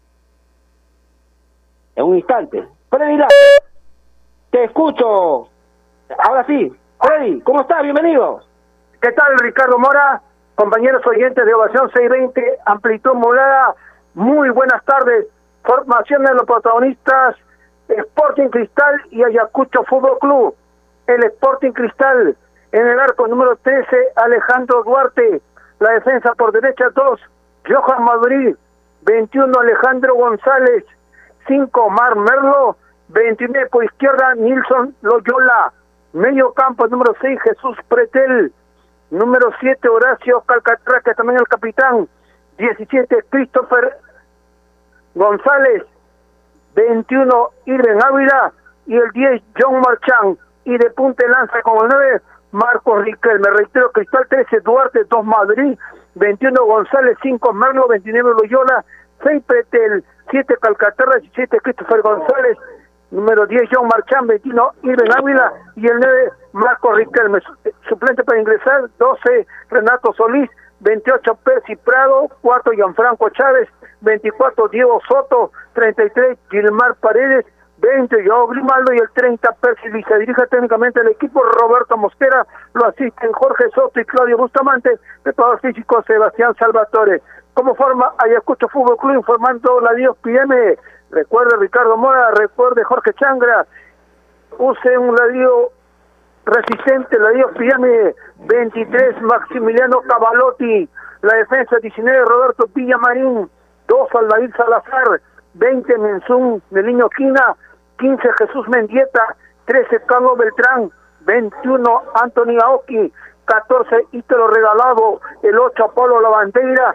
En un instante. Freddy Lazo, te escucho. Ahora sí. Freddy, ¿cómo estás? Bienvenido. ¿Qué tal, Ricardo Mora? compañeros oyentes de Ovación 620, Amplitud Molada, muy buenas tardes. Formación de los protagonistas, Sporting Cristal y Ayacucho Fútbol Club. El Sporting Cristal en el arco número 13, Alejandro Duarte. La defensa por derecha 2, Johan Madrid. 21, Alejandro González. 5, Mar Merlo. 29 por izquierda, Nilson Loyola. Medio campo número 6, Jesús Pretel. Número 7, Horacio Calcatrás, que también el capitán. 17, Christopher González. 21, Irene Ávila. Y el 10, John Marchán. Y de punta lanza con el 9, Marcos Riquel. Me reitero, Cristal 13, Duarte, 2 Madrid. 21, González, 5, Merlo. 29, Loyola. 6, Pretel. 7, Calcaterra. 17, Christopher González número 10 John Marchán, 21 Irene Ávila y el 9 Marco Riquelme. Suplente para ingresar 12 Renato Solís, 28 Percy Prado, 4 Gianfranco Chávez, 24 Diego Soto, 33 Gilmar Paredes, 20 Joao Grimaldo y el 30 Percy Se dirige técnicamente el equipo Roberto Mosquera, lo asisten Jorge Soto y Claudio Bustamante, preparador físico Sebastián Salvatore. Como forma Ayacucho Fútbol Club informando la Dios PM Recuerde Ricardo Mora, recuerde Jorge Changra, use un radio resistente, radio Piame 23, Maximiliano Cavalotti, la defensa 19, Roberto Villamarín, 2, Aldair Salazar, 20, Menzún, Neliño Quina, 15, Jesús Mendieta, 13, Carlos Beltrán, 21, Anthony Aoki, 14, Ítalo Regalado, el 8, Apolo Lavandeira,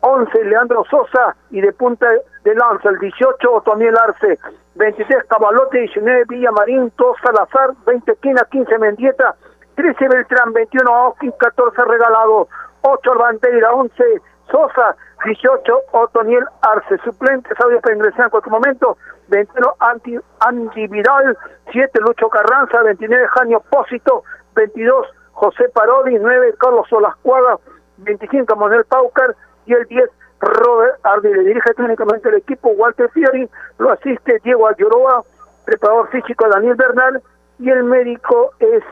11 Leandro Sosa y de punta de lanza el 18 Otoniel Arce, 23 Cabalote, 19 Villamarín, 2 Salazar, 20 Quina, 15 Mendieta, 13 Beltrán, 21 Austin, 14 Regalado, 8 Bandeira, 11 Sosa, 18 Otoniel Arce, suplentes audio para ingresar en cualquier momento, 21 Anti, Andy Vidal, 7 Lucho Carranza, 29 Janio Pósito, 22 José Parodi, 9 Carlos Solascuaga, 25 Manuel Paucar y el 10 Robert Ardile. Dirige técnicamente el equipo Walter Fiori, lo asiste Diego Ayoroa, preparador físico Daniel Bernal y el médico es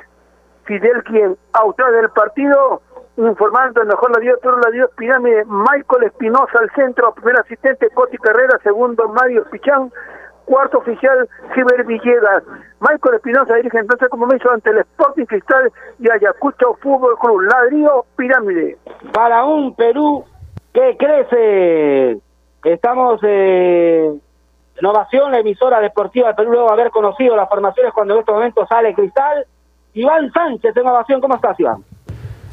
Fidel quien autor del partido informando el mejor la dio, todo la dio pirámide Michael Espinosa al centro, primer asistente Coti Carrera, segundo Mario Pichán, cuarto oficial Ciber Villegas. Michael Espinosa dirige entonces como hizo ante el Sporting Cristal y Ayacucho Fútbol Club. Ladrillo Pirámide. Para un Perú que crece, estamos eh, en ovación, la emisora deportiva de Perú, luego haber conocido las formaciones cuando en estos momentos sale Cristal. Iván Sánchez en ovación, ¿cómo estás Iván?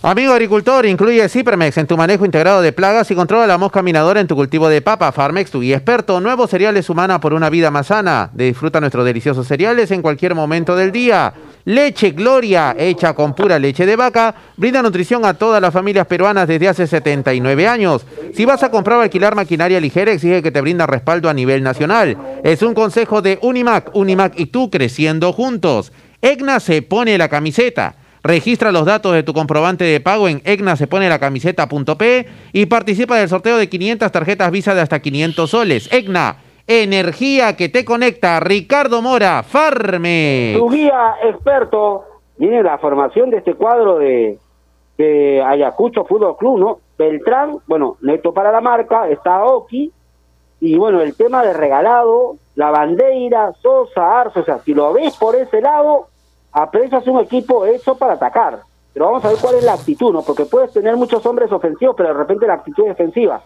Amigo agricultor, incluye Cipermex en tu manejo integrado de plagas y controla la mosca minadora en tu cultivo de papa. Farmex, tu guía experto. Nuevos cereales humana por una vida más sana. Disfruta nuestros deliciosos cereales en cualquier momento del día. Leche Gloria, hecha con pura leche de vaca, brinda nutrición a todas las familias peruanas desde hace 79 años. Si vas a comprar o alquilar maquinaria ligera, exige que te brinda respaldo a nivel nacional. Es un consejo de Unimac, Unimac y tú creciendo juntos. EGNA se pone la camiseta. Registra los datos de tu comprobante de pago en egnasepone-la-camiseta.p y participa del sorteo de 500 tarjetas Visa de hasta 500 soles. EGNA, energía que te conecta. Ricardo Mora, Farme. Tu guía experto, miren la formación de este cuadro de, de Ayacucho Fútbol Club, ¿no? Beltrán, bueno, neto para la marca, está Oki, y bueno, el tema de regalado, la bandera, Sosa, Arce, o sea, si lo ves por ese lado, Apresa es un equipo hecho para atacar. Pero vamos a ver cuál es la actitud, ¿no? Porque puedes tener muchos hombres ofensivos, pero de repente la actitud es defensiva.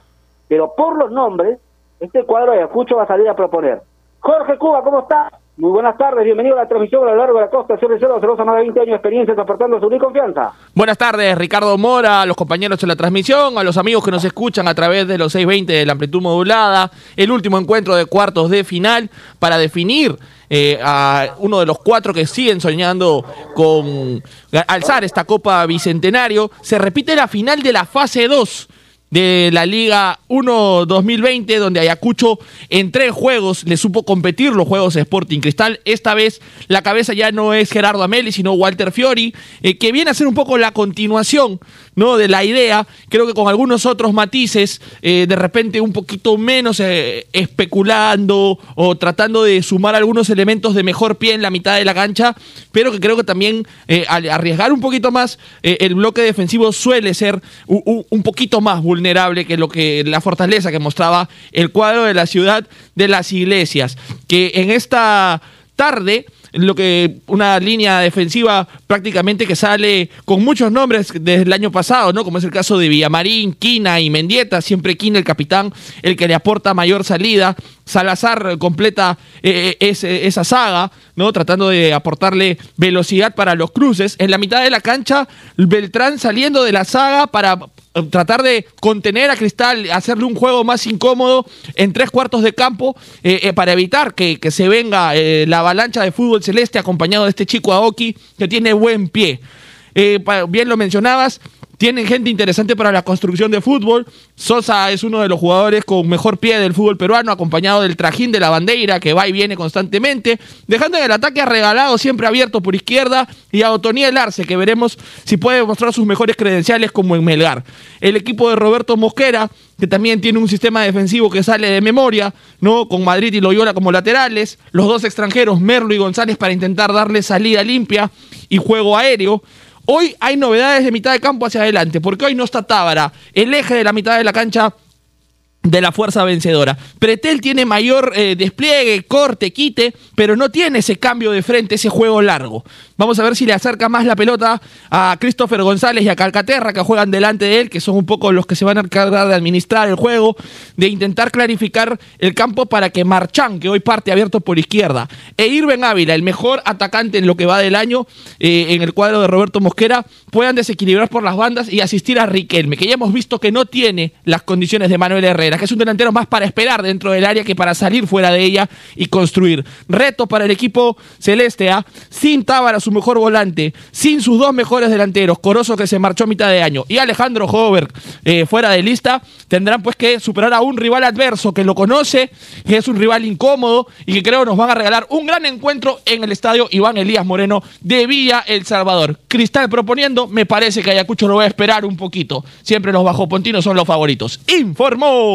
Pero por los nombres, este cuadro de Ayacucho va a salir a proponer. Jorge Cuba, ¿cómo está? Muy buenas tardes, bienvenido a la transmisión a lo largo de la costa. Señor Reserva, celosa, más de 20 años de experiencia transportando su confianza. Buenas tardes, Ricardo Mora, a los compañeros de la transmisión, a los amigos que nos escuchan a través de los 620 de la amplitud modulada. El último encuentro de cuartos de final para definir eh, a uno de los cuatro que siguen soñando con alzar esta Copa Bicentenario. Se repite la final de la fase 2 de la Liga 1 2020, donde Ayacucho en tres juegos le supo competir los juegos Sporting Cristal. Esta vez la cabeza ya no es Gerardo Ameli, sino Walter Fiori, eh, que viene a ser un poco la continuación ¿no? de la idea, creo que con algunos otros matices, eh, de repente un poquito menos eh, especulando o tratando de sumar algunos elementos de mejor pie en la mitad de la cancha, pero que creo que también al arriesgar un poquito más, el bloque defensivo suele ser un, un poquito más vulnerable que lo que la fortaleza que mostraba el cuadro de la ciudad de las iglesias, que en esta tarde lo que una línea defensiva prácticamente que sale con muchos nombres desde el año pasado, ¿no? Como es el caso de Villamarín, Quina y Mendieta, siempre Quina el capitán, el que le aporta mayor salida. Salazar completa eh, eh, esa saga, ¿no? Tratando de aportarle velocidad para los cruces. En la mitad de la cancha, Beltrán saliendo de la saga para tratar de contener a Cristal, hacerle un juego más incómodo en tres cuartos de campo eh, eh, para evitar que, se venga eh, la avalancha de fútbol celeste acompañado de este chico Aoki que tiene buen pie. bien lo mencionabas, tienen gente interesante para la construcción de fútbol. Sosa es uno de los jugadores con mejor pie del fútbol peruano, acompañado del trajín de la bandera que va y viene constantemente, dejando el ataque a regalado siempre abierto por izquierda y a Otoniel Arce, que veremos si puede mostrar sus mejores credenciales como en Melgar. El equipo de Roberto Mosquera, que también tiene un sistema defensivo que sale de memoria, ¿no? Con Madrid y Loyola como laterales, los dos extranjeros, Merlo y González, para intentar darle salida limpia y juego aéreo. Hoy hay novedades de mitad de campo hacia adelante, porque hoy no está Tábara. El eje de la mitad de la cancha de la fuerza vencedora. Pretel tiene mayor eh, despliegue, corte, quite, pero no tiene ese cambio de frente, ese juego largo. Vamos a ver si le acerca más la pelota a Christopher González y a Calcaterra, que juegan delante de él, que son un poco los que se van a encargar de administrar el juego, de intentar clarificar el campo para que Marchán, que hoy parte abierto por izquierda, e Irben Ávila, el mejor atacante en lo que va del año, eh, en el cuadro de Roberto Mosquera, puedan desequilibrar por las bandas y asistir a Riquelme, que ya hemos visto que no tiene las condiciones de Manuel Herrera que es un delantero más para esperar dentro del área que para salir fuera de ella y construir. Reto para el equipo celeste, ¿ah? sin Tábara, su mejor volante, sin sus dos mejores delanteros, Corozo que se marchó a mitad de año y Alejandro Hover eh, fuera de lista, tendrán pues que superar a un rival adverso que lo conoce, que es un rival incómodo y que creo nos van a regalar un gran encuentro en el estadio Iván Elías Moreno de Villa El Salvador. Cristal proponiendo, me parece que Ayacucho lo va a esperar un poquito. Siempre los bajopontinos son los favoritos. Informó.